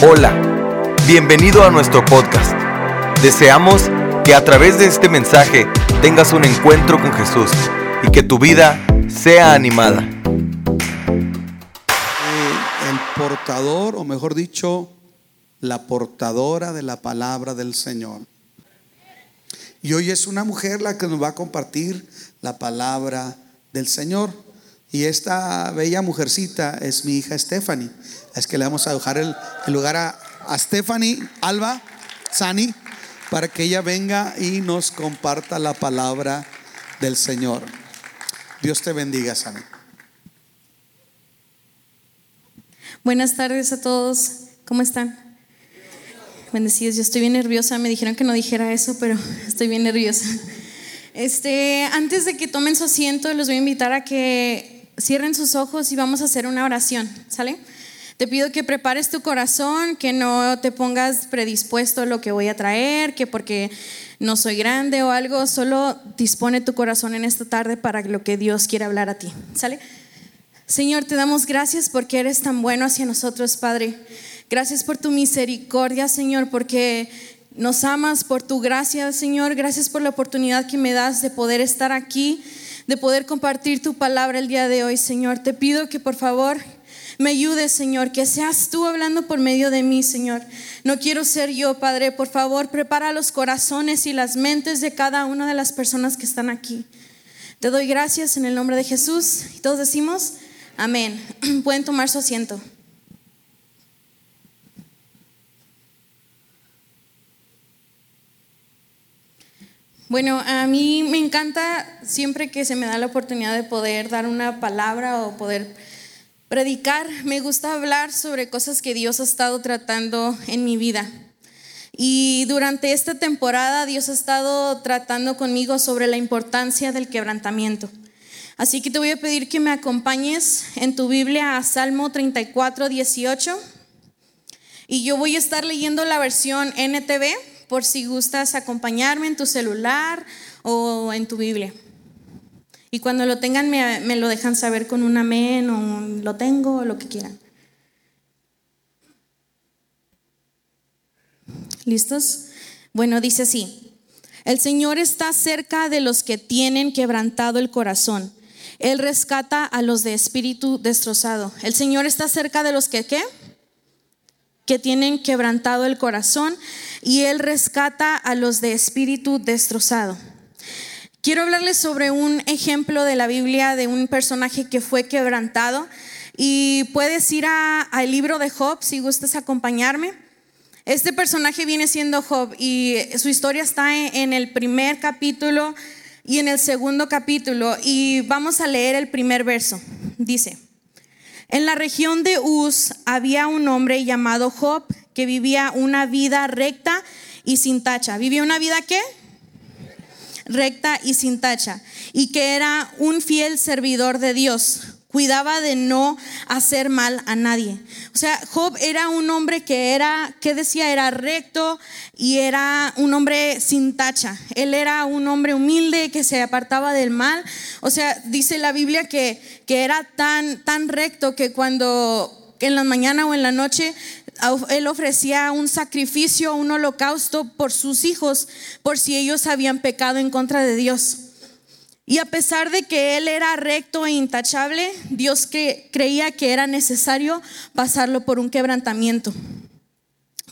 Hola, bienvenido a nuestro podcast. Deseamos que a través de este mensaje tengas un encuentro con Jesús y que tu vida sea animada. El portador, o mejor dicho, la portadora de la palabra del Señor. Y hoy es una mujer la que nos va a compartir la palabra del Señor. Y esta bella mujercita es mi hija Stephanie. Es que le vamos a dejar el, lugar a, a Stephanie Alba Sani para que ella venga y nos comparta la palabra del Señor. Dios te bendiga, Sani. Buenas tardes a todos. ¿Cómo están? Bendecidos. Yo estoy bien nerviosa. Me dijeron que no dijera eso, pero estoy bien nerviosa. Este, antes de que tomen su asiento, los voy a invitar a que cierren sus ojos y vamos a hacer una oración, ¿sale? Te pido que prepares tu corazón, que no te pongas predispuesto a lo que voy a traer, que porque no soy grande o algo, solo dispone tu corazón en esta tarde para lo que Dios quiere hablar a ti, ¿sale? Señor, te damos gracias porque eres tan bueno hacia nosotros, Padre. Gracias por tu misericordia, Señor, porque nos amas, por tu gracia, Señor. Gracias por la oportunidad que me das de poder estar aquí, de poder compartir tu palabra el día de hoy, Señor. Te pido que por favor me ayudes, Señor, que seas tú hablando por medio de mí, Señor. No quiero ser yo, Padre. Por favor, prepara los corazones y las mentes de cada una de las personas que están aquí. Te doy gracias en el nombre de Jesús. Y todos decimos, amén. Pueden tomar su asiento. Bueno, a mí me encanta siempre que se me da la oportunidad de poder dar una palabra o poder predicar. Me gusta hablar sobre cosas que Dios ha estado tratando en mi vida. Y durante esta temporada Dios ha estado tratando conmigo sobre la importancia del quebrantamiento. Así que te voy a pedir que me acompañes en tu Biblia a Salmo 34, 18. Y yo voy a estar leyendo la versión NTV por si gustas acompañarme en tu celular o en tu Biblia. Y cuando lo tengan me, lo dejan saber con un amén o un lo tengo o lo que quieran. ¿Listos? Bueno, dice así. El Señor está cerca de los que tienen quebrantado el corazón. Él rescata a los de espíritu destrozado. El Señor está cerca de los que qué? Que tienen quebrantado el corazón y Él rescata a los de espíritu destrozado. Quiero hablarles sobre un ejemplo de la Biblia de un personaje que fue quebrantado y puedes ir al libro de Job si gustas acompañarme. Este personaje viene siendo Job y su historia está en el primer capítulo y en el segundo capítulo y vamos a leer el primer verso. Dice, en la región de Uz había un hombre llamado Job que vivía una vida recta y sin tacha. ¿Vivía una vida qué? Recta y sin tacha. Y que era un fiel servidor de Dios. Cuidaba de no hacer mal a nadie. O sea, Job era un hombre que era, ¿qué decía? Era recto y era un hombre sin tacha. Él era un hombre humilde que se apartaba del mal. O sea, dice la Biblia que, que era tan, tan recto que cuando en la mañana o en la noche él ofrecía un sacrificio, un holocausto por sus hijos, por si ellos habían pecado en contra de Dios. Y a pesar de que él era recto e intachable, Dios creía que era necesario pasarlo por un quebrantamiento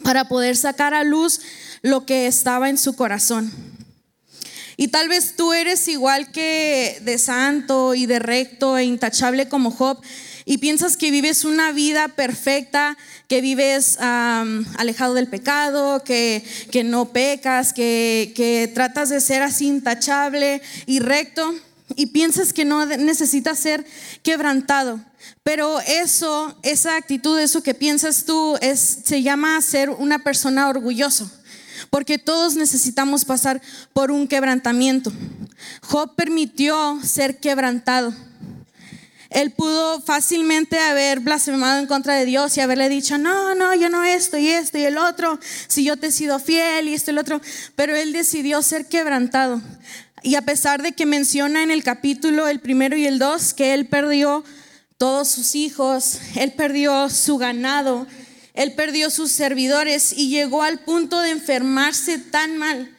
para poder sacar a luz lo que estaba en su corazón. Y tal vez tú eres igual que de santo y de recto e intachable como Job, y piensas que vives una vida perfecta, que vives alejado del pecado, que, que no pecas, que, que tratas de ser así intachable y recto, y piensas que no necesitas ser quebrantado. Pero eso, esa actitud, eso que piensas tú, es, se llama ser una persona orgulloso porque todos necesitamos pasar por un quebrantamiento. Job permitió ser quebrantado. Él pudo fácilmente haber blasfemado en contra de Dios y haberle dicho, no, no, yo no esto y esto y el otro, si yo te he sido fiel y esto y el otro, pero él decidió ser quebrantado. Y a pesar de que menciona en el capítulo el primero y el dos que él perdió todos sus hijos, él perdió su ganado, él perdió sus servidores y llegó al punto de enfermarse tan mal.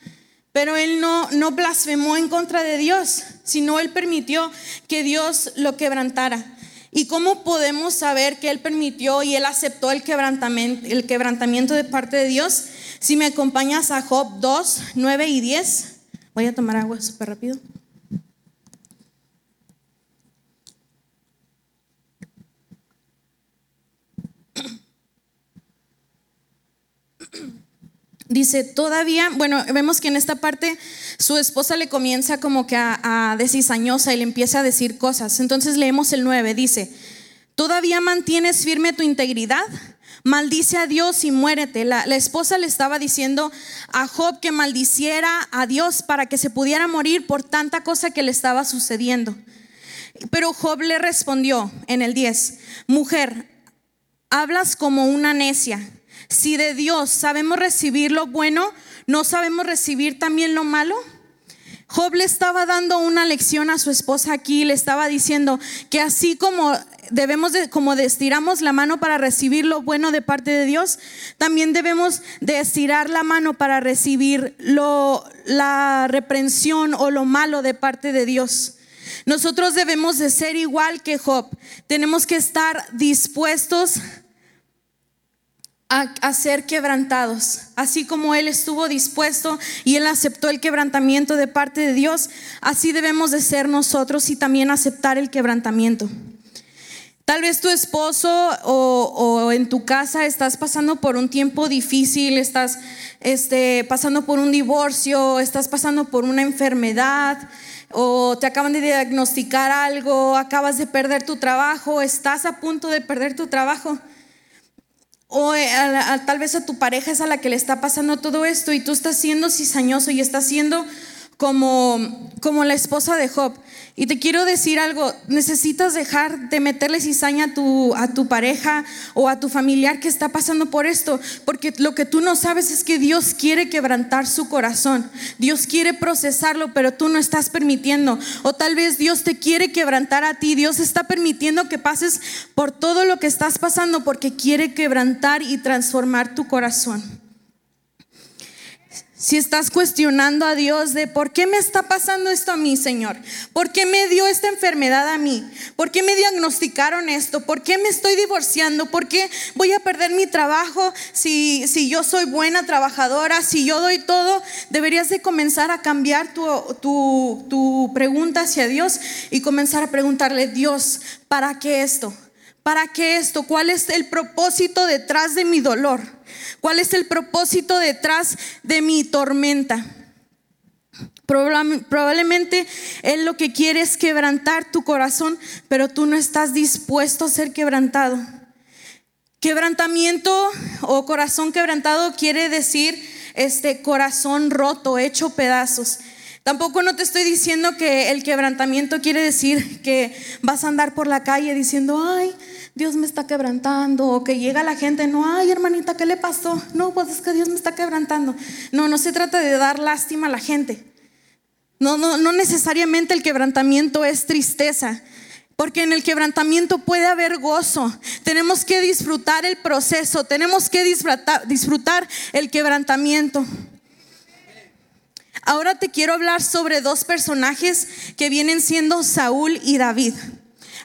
Pero él no, no blasfemó en contra de Dios, sino él permitió que Dios lo quebrantara. ¿Y cómo podemos saber que él permitió y él aceptó el quebrantamiento, el quebrantamiento de parte de Dios? Si me acompañas a Job 2, 9 y 10. Voy a tomar agua súper rápido. Dice, todavía, bueno, vemos que en esta parte su esposa le comienza como que a, a y le empieza a decir cosas. Entonces leemos el 9, dice, ¿todavía mantienes firme tu integridad? Maldice a Dios y muérete. La, la, esposa le estaba diciendo a Job que maldiciera a Dios para que se pudiera morir por tanta cosa que le estaba sucediendo. Pero Job le respondió en el 10, mujer, hablas como una necia. Si de Dios sabemos recibir lo bueno, ¿no sabemos recibir también lo malo? Job le estaba dando una lección a su esposa aquí, le estaba diciendo que así como debemos de, como de estiramos la mano para recibir lo bueno de parte de Dios, también debemos de estirar la mano para recibir lo, la reprensión o lo malo de parte de Dios. Nosotros debemos de ser igual que Job. Tenemos que estar dispuestos a, ser quebrantados. Así como Él estuvo dispuesto y Él aceptó el quebrantamiento de parte de Dios, así debemos de ser nosotros y también aceptar el quebrantamiento. Tal vez tu esposo o, o, en tu casa estás pasando por un tiempo difícil, estás este, pasando por un divorcio, estás pasando por una enfermedad o te acaban de diagnosticar algo, acabas de perder tu trabajo, estás a punto de perder tu trabajo. O eh, tal vez a tu pareja es a la que le está pasando todo esto y tú estás siendo cizañoso y estás siendo como, como la esposa de Job. Y te quiero decir algo, necesitas dejar de meterle cizaña a tu, a tu pareja o a tu familiar que está pasando por esto, porque lo que tú no sabes es que Dios quiere quebrantar su corazón, Dios quiere procesarlo, pero tú no estás permitiendo. O tal vez Dios te quiere quebrantar a ti, Dios está permitiendo que pases por todo lo que estás pasando porque quiere quebrantar y transformar tu corazón. Si estás cuestionando a Dios de por qué me está pasando esto a mí, Señor, por qué me dio esta enfermedad a mí, por qué me diagnosticaron esto, por qué me estoy divorciando, por qué voy a perder mi trabajo si, si yo soy buena trabajadora, si yo doy todo, deberías de comenzar a cambiar tu, tu, tu pregunta hacia Dios y comenzar a preguntarle, Dios, ¿para qué esto? ¿Para qué esto? ¿Cuál es el propósito detrás de mi dolor? ¿Cuál es el propósito detrás de mi tormenta? Probablemente Él lo que quiere es quebrantar tu corazón, pero tú no estás dispuesto a ser quebrantado. Quebrantamiento o corazón quebrantado quiere decir este corazón roto, hecho pedazos. Tampoco no te estoy diciendo que el quebrantamiento quiere decir que vas a andar por la calle diciendo, ay, Dios me está quebrantando, o que llega la gente, no, ay hermanita, ¿qué le pasó? No, pues es que Dios me está quebrantando. No, no se trata de dar lástima a la gente. No, no, no necesariamente el quebrantamiento es tristeza. Porque en el quebrantamiento puede haber gozo. Tenemos que disfrutar el proceso, tenemos que disfrutar, disfrutar el quebrantamiento. Ahora te quiero hablar sobre dos personajes que vienen siendo Saúl y David.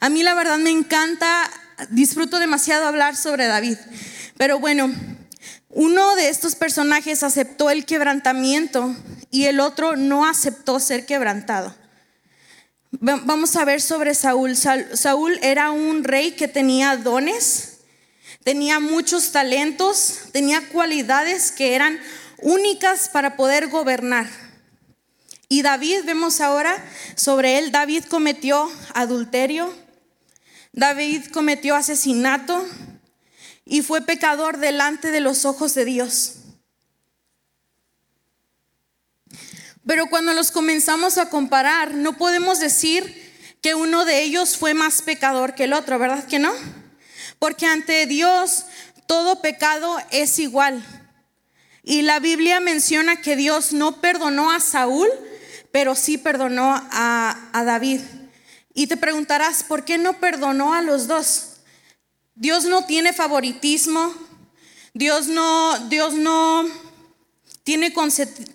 A mí la verdad me encanta, disfruto demasiado hablar sobre David. Pero bueno, uno de estos personajes aceptó el quebrantamiento y el otro no aceptó ser quebrantado. Vamos a ver sobre Saúl. Saúl era un rey que tenía dones, tenía muchos talentos, tenía cualidades que eran únicas para poder gobernar. Y David, vemos ahora sobre él, David cometió adulterio, David cometió asesinato y fue pecador delante de los ojos de Dios. Pero cuando los comenzamos a comparar, no podemos decir que uno de ellos fue más pecador que el otro, ¿verdad que no? Porque ante Dios todo pecado es igual. Y la Biblia menciona que Dios no perdonó a Saúl pero sí perdonó a, David. Y te preguntarás, ¿por qué no perdonó a los dos? Dios no tiene favoritismo, Dios no, Dios no tiene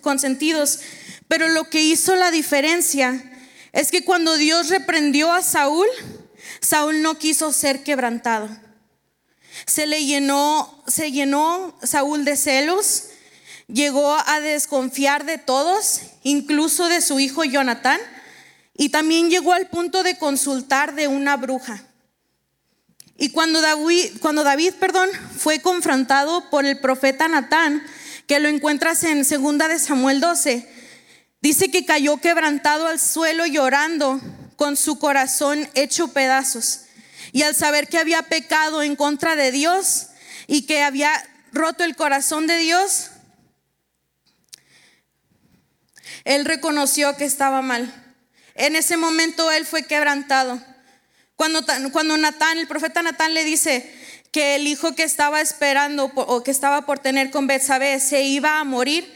consentidos, pero lo que hizo la diferencia es que cuando Dios reprendió a Saúl, Saúl no quiso ser quebrantado. Se le llenó, se llenó Saúl de celos, llegó a desconfiar de todos, incluso de su hijo Jonatán, y también llegó al punto de consultar de una bruja. Y cuando David, cuando David perdón, fue confrontado por el profeta Natán, que lo encuentras en segunda de Samuel 12, dice que cayó quebrantado al suelo llorando con su corazón hecho pedazos. Y al saber que había pecado en contra de Dios y que había roto el corazón de Dios, él reconoció que estaba mal. En ese momento él fue quebrantado. Cuando, cuando Natán, el profeta Natán le dice que el hijo que estaba esperando o que estaba por tener con Betsabé se iba a morir,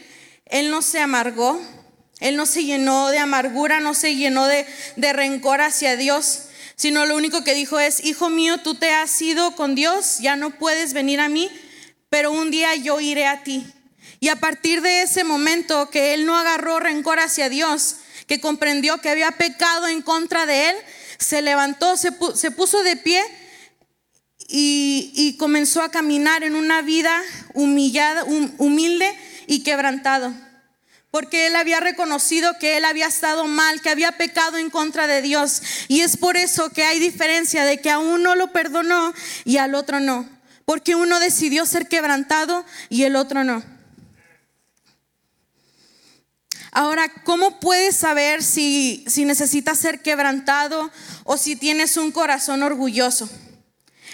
él no se amargó, él no se llenó de amargura, no se llenó de, de rencor hacia Dios, sino lo único que dijo es, hijo mío, tú te has ido con Dios, ya no puedes venir a mí, pero un día yo iré a ti. Y a partir de ese momento que él no agarró rencor hacia Dios, que comprendió que había pecado en contra de él, se levantó, se, puso de pie y, comenzó a caminar en una vida humillada, humilde y quebrantado. Porque él había reconocido que él había estado mal, que había pecado en contra de Dios. Y es por eso que hay diferencia de que a uno lo perdonó y al otro no. Porque uno decidió ser quebrantado y el otro no. Ahora, ¿cómo puedes saber si, si necesitas ser quebrantado o si tienes un corazón orgulloso?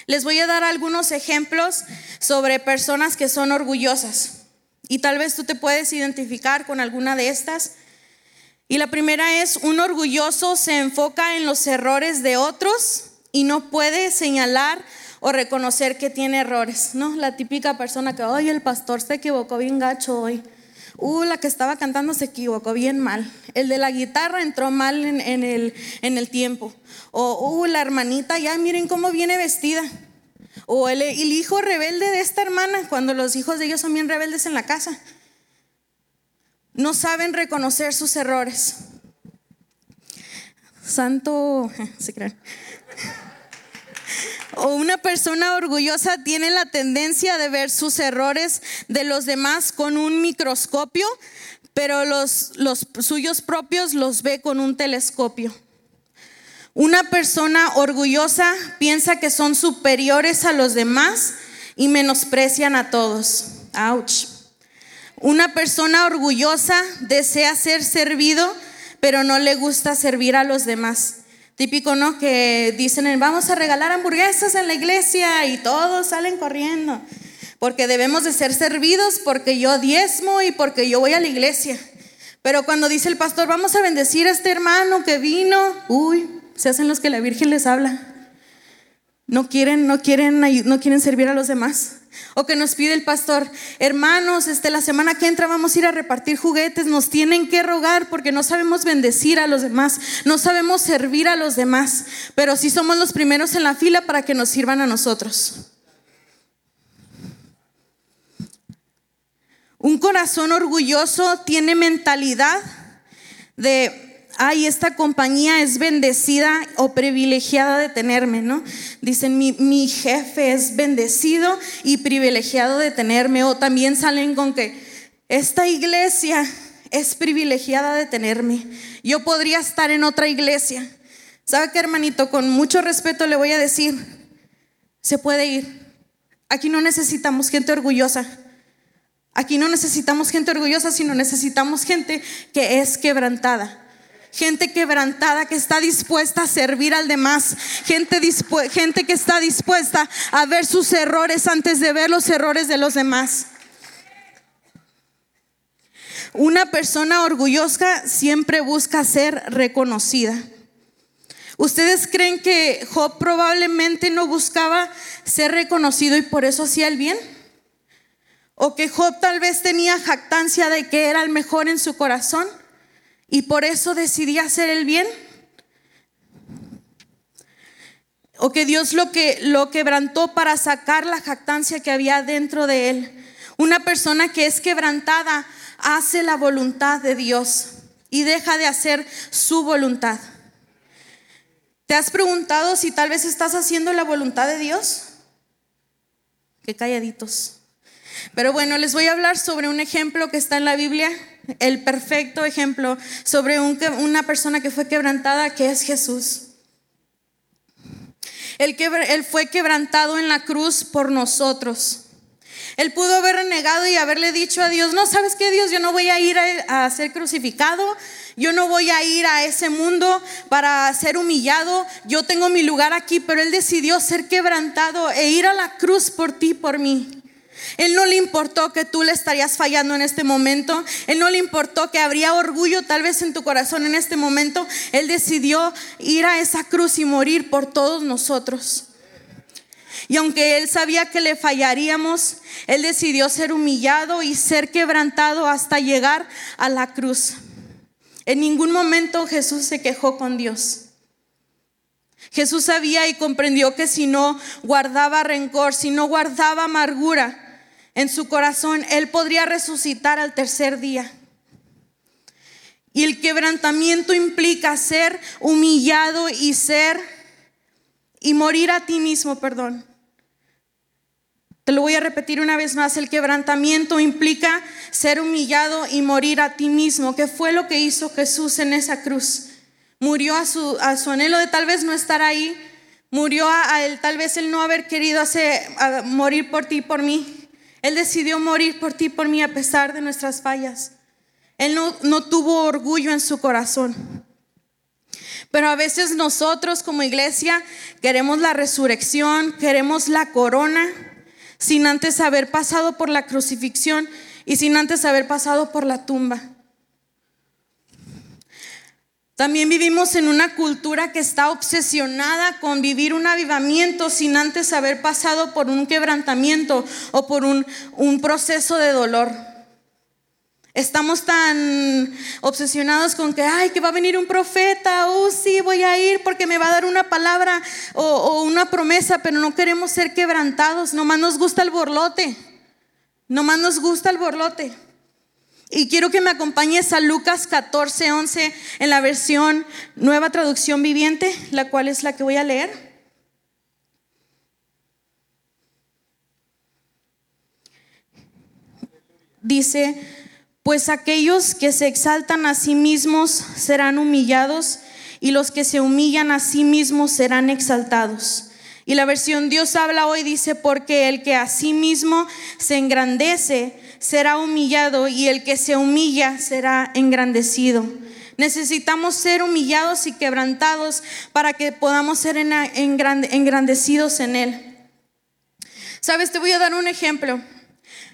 Les voy a dar algunos ejemplos sobre personas que son orgullosas. Y tal vez tú te puedes identificar con alguna de estas. Y la primera es, un orgulloso se enfoca en los errores de otros y no puede señalar o reconocer que tiene errores, ¿no? La típica persona que, oye, el pastor se equivocó bien gacho hoy. Uh, la que estaba cantando se equivocó bien mal. El de la guitarra entró mal en, el, en el, tiempo. O, uh, la hermanita, ya miren cómo viene vestida. O el, el hijo rebelde de esta hermana, cuando los hijos de ellos son bien rebeldes en la casa. No saben reconocer sus errores. Santo, se creen. O una persona orgullosa tiene la tendencia de ver sus errores de los demás con un microscopio, pero los, los suyos propios los ve con un telescopio. Una persona orgullosa piensa que son superiores a los demás y menosprecian a todos. Ouch. Una persona orgullosa desea ser servido, pero no le gusta servir a los demás. Típico, ¿no? Que dicen, vamos a regalar hamburguesas en la iglesia y todos salen corriendo. Porque debemos de ser servidos, porque yo diezmo y porque yo voy a la iglesia. Pero cuando dice el pastor, vamos a bendecir a este hermano que vino, uy, se hacen los que la Virgen les habla. No quieren, no quieren, no quieren servir a los demás. O que nos pide el pastor, hermanos, este, la semana que entra vamos a ir a repartir juguetes, nos tienen que rogar porque no sabemos bendecir a los demás, no sabemos servir a los demás, pero sí somos los primeros en la fila para que nos sirvan a nosotros. Un corazón orgulloso tiene mentalidad de ay, esta compañía es bendecida o privilegiada de tenerme, ¿no? Dicen, mi, mi, jefe es bendecido y privilegiado de tenerme. O también salen con que esta iglesia es privilegiada de tenerme. Yo podría estar en otra iglesia. ¿Sabe qué, hermanito? Con mucho respeto le voy a decir, se puede ir. Aquí no necesitamos gente orgullosa. Aquí no necesitamos gente orgullosa, sino necesitamos gente que es quebrantada gente quebrantada que está dispuesta a servir al demás, gente, gente que está dispuesta a ver sus errores antes de ver los errores de los demás. Una persona orgullosa siempre busca ser reconocida. ¿Ustedes creen que Job probablemente no buscaba ser reconocido y por eso hacía el bien? ¿O que Job tal vez tenía jactancia de que era el mejor en su corazón? Y por eso decidí hacer el bien. o que Dios lo que lo quebrantó para sacar la jactancia que había dentro de él. Una persona que es quebrantada hace la voluntad de Dios y deja de hacer su voluntad. ¿Te has preguntado si tal vez estás haciendo la voluntad de Dios? Qué calladitos. Pero bueno, les voy a hablar sobre un ejemplo que está en la Biblia, el perfecto ejemplo sobre una persona que fue quebrantada, que es Jesús. Él, fue quebrantado en la cruz por nosotros. Él pudo haber renegado y haberle dicho a Dios, no, ¿sabes qué Dios? Yo no voy a ir a, ser crucificado, yo no voy a ir a ese mundo para ser humillado, yo tengo mi lugar aquí, pero Él decidió ser quebrantado e ir a la cruz por ti, por mí. Él no le importó que tú le estarías fallando en este momento. Él no le importó que habría orgullo tal vez en tu corazón en este momento. Él decidió ir a esa cruz y morir por todos nosotros. Y aunque él sabía que le fallaríamos, él decidió ser humillado y ser quebrantado hasta llegar a la cruz. En ningún momento Jesús se quejó con Dios. Jesús sabía y comprendió que si no guardaba rencor, si no guardaba amargura, en su corazón, Él podría resucitar al tercer día. Y el quebrantamiento implica ser humillado y ser y morir a ti mismo, perdón. Te lo voy a repetir una vez más, el quebrantamiento implica ser humillado y morir a ti mismo, que fue lo que hizo Jesús en esa cruz. Murió a su, a su anhelo de tal vez no estar ahí, murió a, él, tal vez él no haber querido hacer, morir por ti y por mí, él decidió morir por ti por mí a pesar de nuestras fallas. Él no, no tuvo orgullo en su corazón. Pero a veces nosotros como iglesia queremos la resurrección, queremos la corona, sin antes haber pasado por la crucifixión y sin antes haber pasado por la tumba. También vivimos en una cultura que está obsesionada con vivir un avivamiento sin antes haber pasado por un quebrantamiento o por un, proceso de dolor. Estamos tan obsesionados con que, ay, que va a venir un profeta, oh sí, voy a ir porque me va a dar una palabra o, o una promesa, pero no queremos ser quebrantados, nomás nos gusta el borlote, nomás nos gusta el borlote. Y quiero que me acompañes a Lucas 14, 11 en la versión Nueva Traducción Viviente, la cual es la que voy a leer. Dice, pues aquellos que se exaltan a sí mismos serán humillados y los que se humillan a sí mismos serán exaltados. Y la versión Dios habla hoy dice, porque el que a sí mismo se engrandece, será humillado y el que se humilla será engrandecido. Necesitamos ser humillados y quebrantados para que podamos ser engrandecidos en Él. Sabes, te voy a dar un ejemplo.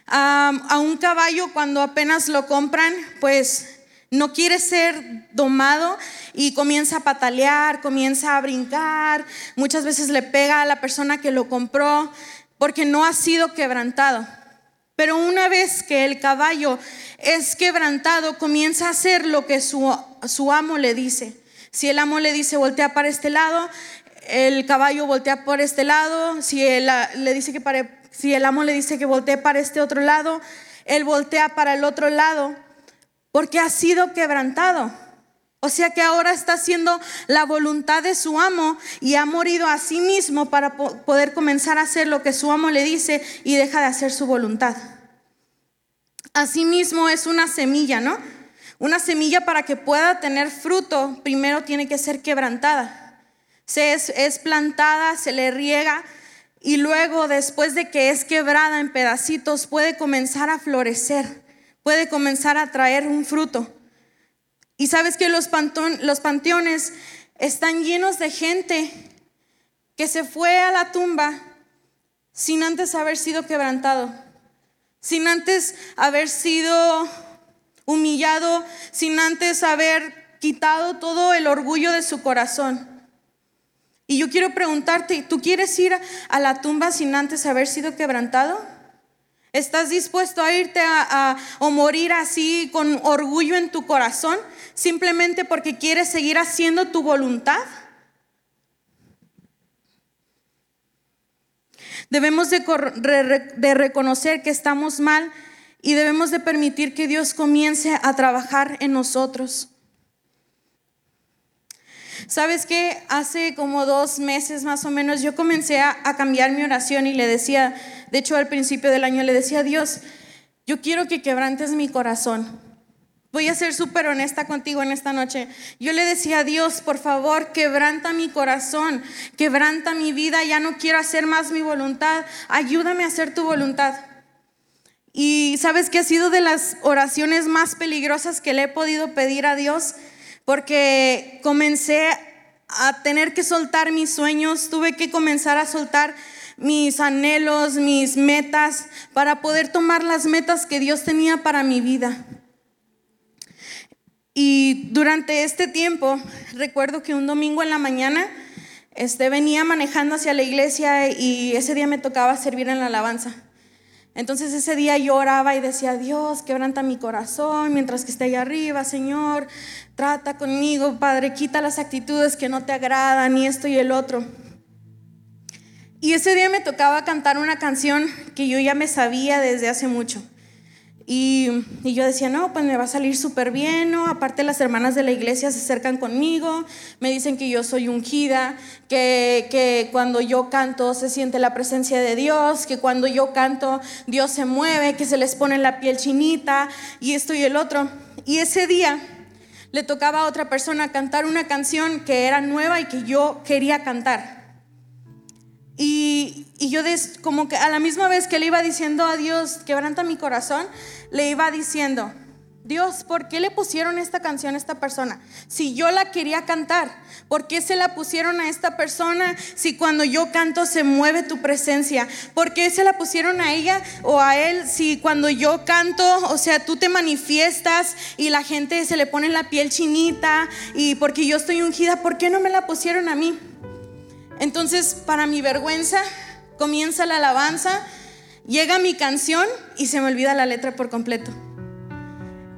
a un caballo cuando apenas lo compran, pues no quiere ser domado y comienza a patalear, comienza a brincar, muchas veces le pega a la persona que lo compró porque no ha sido quebrantado. Pero una vez que el caballo es quebrantado, comienza a hacer lo que su, amo le dice. Si el amo le dice voltea para este lado, el caballo voltea por este lado. Si le dice que si el amo le dice que voltee para este otro lado, él voltea para el otro lado porque ha sido quebrantado. O sea que ahora está haciendo la voluntad de su amo y ha morido a sí mismo para poder comenzar a hacer lo que su amo le dice y deja de hacer su voluntad. Asimismo es una semilla, ¿no? Una semilla para que pueda tener fruto, primero tiene que ser quebrantada. Se es, es plantada, se le riega y luego después de que es quebrada en pedacitos puede comenzar a florecer, puede comenzar a traer un fruto. Y sabes que los, panteones están llenos de gente que se fue a la tumba sin antes haber sido quebrantado, sin antes haber sido humillado, sin antes haber quitado todo el orgullo de su corazón. Y yo quiero preguntarte, ¿tú quieres ir a la tumba sin antes haber sido quebrantado? ¿Estás dispuesto a irte a, o morir así con orgullo en tu corazón simplemente porque quieres seguir haciendo tu voluntad? Debemos de, reconocer que estamos mal y debemos de permitir que Dios comience a trabajar en nosotros. ¿Sabes qué? Hace como dos meses más o menos yo comencé a, a, cambiar mi oración y le decía, de hecho al principio del año le decía, Dios, yo quiero que quebrantes mi corazón. Voy a ser súper honesta contigo en esta noche. Yo le decía a Dios, por favor, quebranta mi corazón, quebranta mi vida, ya no quiero hacer más mi voluntad, ayúdame a hacer tu voluntad. Y sabes que ha sido de las oraciones más peligrosas que le he podido pedir a Dios, porque comencé a tener que soltar mis sueños, tuve que comenzar a soltar mis anhelos, mis metas, para poder tomar las metas que Dios tenía para mi vida. Y durante este tiempo, recuerdo que un domingo en la mañana, este, venía manejando hacia la iglesia y ese día me tocaba servir en la alabanza. Entonces ese día yo oraba y decía, Dios, quebranta mi corazón mientras que esté ahí arriba, Señor, trata conmigo, Padre, quita las actitudes que no te agradan y esto y el otro. Y ese día me tocaba cantar una canción que yo ya me sabía desde hace mucho. Y, yo decía, no, pues me va a salir súper bien, ¿no? Aparte las hermanas de la iglesia se acercan conmigo, me dicen que yo soy ungida, que, que cuando yo canto se siente la presencia de Dios, que cuando yo canto Dios se mueve, que se les pone la piel chinita y esto y el otro. Y ese día le tocaba a otra persona cantar una canción que era nueva y que yo quería cantar. Y, yo des, como que a la misma vez que le iba diciendo a Dios, quebranta mi corazón, le iba diciendo, Dios, ¿por qué le pusieron esta canción a esta persona? Si yo la quería cantar, ¿por qué se la pusieron a esta persona si cuando yo canto se mueve tu presencia? ¿Por qué se la pusieron a ella o a él si cuando yo canto, o sea, tú te manifiestas y la gente se le pone la piel chinita y porque yo estoy ungida, ¿por qué no me la pusieron a mí? Entonces, para mi vergüenza, comienza la alabanza Llega mi canción y se me olvida la letra por completo.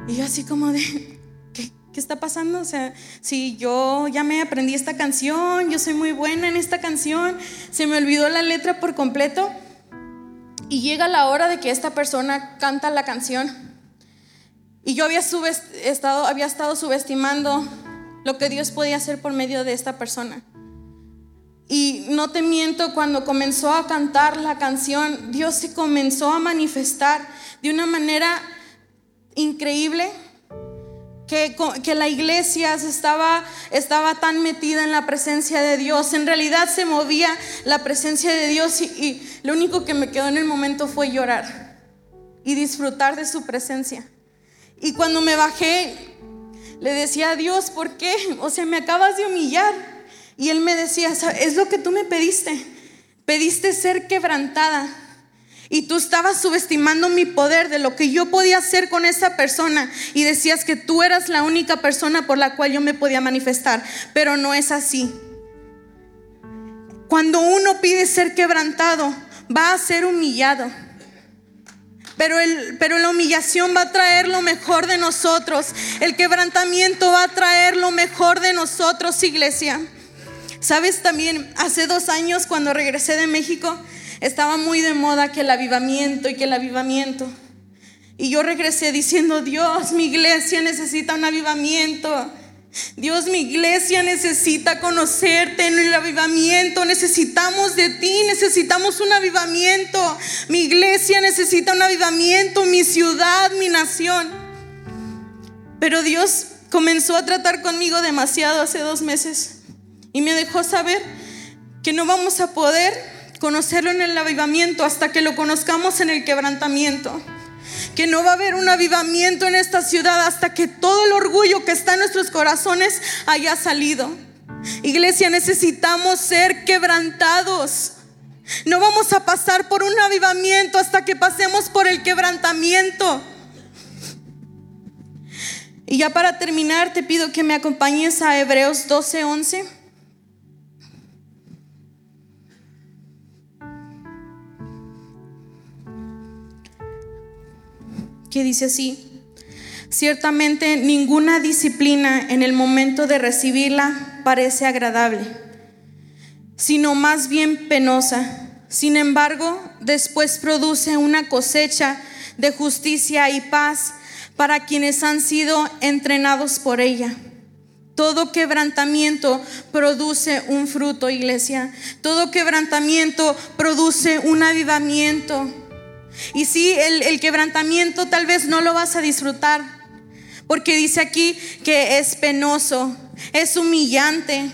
Y yo así como de, ¿qué, ¿qué, está pasando? O sea, si yo ya me aprendí esta canción, yo soy muy buena en esta canción, se me olvidó la letra por completo. Y llega la hora de que esta persona canta la canción. Y yo había, estado, había estado subestimando lo que Dios podía hacer por medio de esta persona. Y no te miento, cuando comenzó a cantar la canción, Dios se comenzó a manifestar de una manera increíble. Que, la iglesia estaba, estaba tan metida en la presencia de Dios. En realidad se movía la presencia de Dios y, y lo único que me quedó en el momento fue llorar y disfrutar de su presencia. Y cuando me bajé, le decía a Dios, ¿por qué? O sea, me acabas de humillar. Y él me decía, es lo que tú me pediste. Pediste ser quebrantada. Y tú estabas subestimando mi poder de lo que yo podía hacer con esa persona. Y decías que tú eras la única persona por la cual yo me podía manifestar. Pero no es así. Cuando uno pide ser quebrantado, va a ser humillado. Pero, el, pero la humillación va a traer lo mejor de nosotros. El quebrantamiento va a traer lo mejor de nosotros, iglesia. Sabes, también hace dos años cuando regresé de México, estaba muy de moda que el avivamiento y que el avivamiento. Y yo regresé diciendo, Dios, mi iglesia necesita un avivamiento. Dios, mi iglesia necesita conocerte en el avivamiento. Necesitamos de ti, necesitamos un avivamiento. Mi iglesia necesita un avivamiento, mi ciudad, mi nación. Pero Dios comenzó a tratar conmigo demasiado hace dos meses. Y me dejó saber que no vamos a poder conocerlo en el avivamiento hasta que lo conozcamos en el quebrantamiento. Que no va a haber un avivamiento en esta ciudad hasta que todo el orgullo que está en nuestros corazones haya salido. Iglesia, necesitamos ser quebrantados. No vamos a pasar por un avivamiento hasta que pasemos por el quebrantamiento. Y ya para terminar, te pido que me acompañes a Hebreos 12:11. Dice así, ciertamente ninguna disciplina en el momento de recibirla parece agradable, sino más bien penosa. Sin embargo, después produce una cosecha de justicia y paz para quienes han sido entrenados por ella. Todo quebrantamiento produce un fruto, iglesia. Todo quebrantamiento produce un avivamiento. Y sí, el, el, quebrantamiento tal vez no lo vas a disfrutar, porque dice aquí que es penoso, es humillante,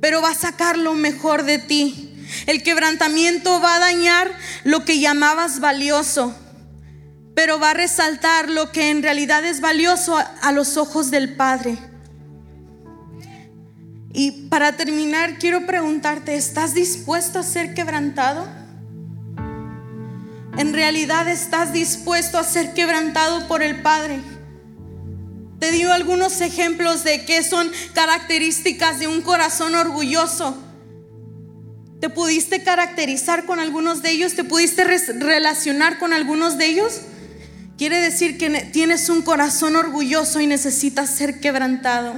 pero va a sacar lo mejor de ti. El quebrantamiento va a dañar lo que llamabas valioso, pero va a resaltar lo que en realidad es valioso a, los ojos del Padre. Y para terminar, quiero preguntarte, ¿estás dispuesto a ser quebrantado? ¿En realidad estás dispuesto a ser quebrantado por el Padre? Te dio algunos ejemplos de qué son características de un corazón orgulloso. ¿Te pudiste caracterizar con algunos de ellos? ¿Te pudiste relacionar con algunos de ellos? Quiere decir que tienes un corazón orgulloso y necesitas ser quebrantado.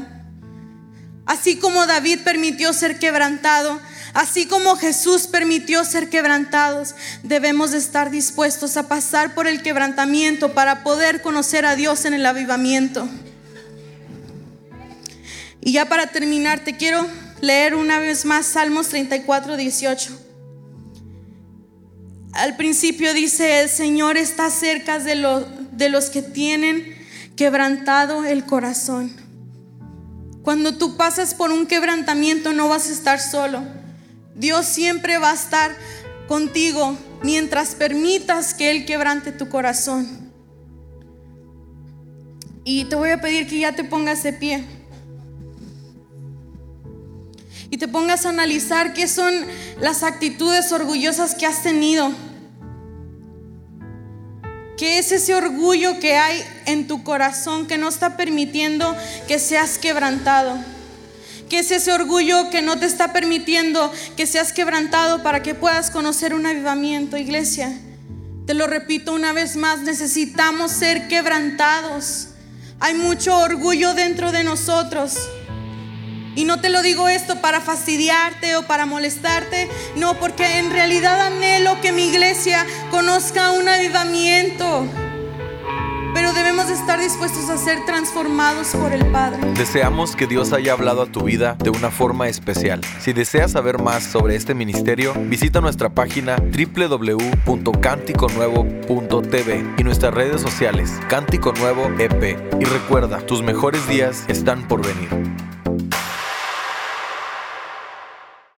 Así como David permitió ser quebrantado, así como Jesús permitió ser quebrantados, debemos estar dispuestos a pasar por el quebrantamiento para poder conocer a Dios en el avivamiento. Y ya para terminar, te quiero leer una vez más Salmos 34, 18. Al principio dice, el Señor está cerca de, de los que tienen quebrantado el corazón. Cuando tú pasas por un quebrantamiento no vas a estar solo. Dios siempre va a estar contigo mientras permitas que Él quebrante tu corazón. Y te voy a pedir que ya te pongas de pie y te pongas a analizar qué son las actitudes orgullosas que has tenido. ¿Qué es ese orgullo que hay en tu corazón que no está permitiendo que seas quebrantado? ¿Qué es ese orgullo que no te está permitiendo que seas quebrantado para que puedas conocer un avivamiento, iglesia? Te lo repito una vez más, necesitamos ser quebrantados. Hay mucho orgullo dentro de nosotros. Y no te lo digo esto para fastidiarte o para molestarte, no, porque en realidad anhelo que mi iglesia conozca un avivamiento. Pero debemos estar dispuestos a ser transformados por el Padre. Deseamos que Dios haya hablado a tu vida de una forma especial. Si deseas saber más sobre este ministerio, visita nuestra página www.canticonuevo.tv y nuestras redes sociales Cántico Nuevo EP. Y recuerda, tus mejores días están por venir.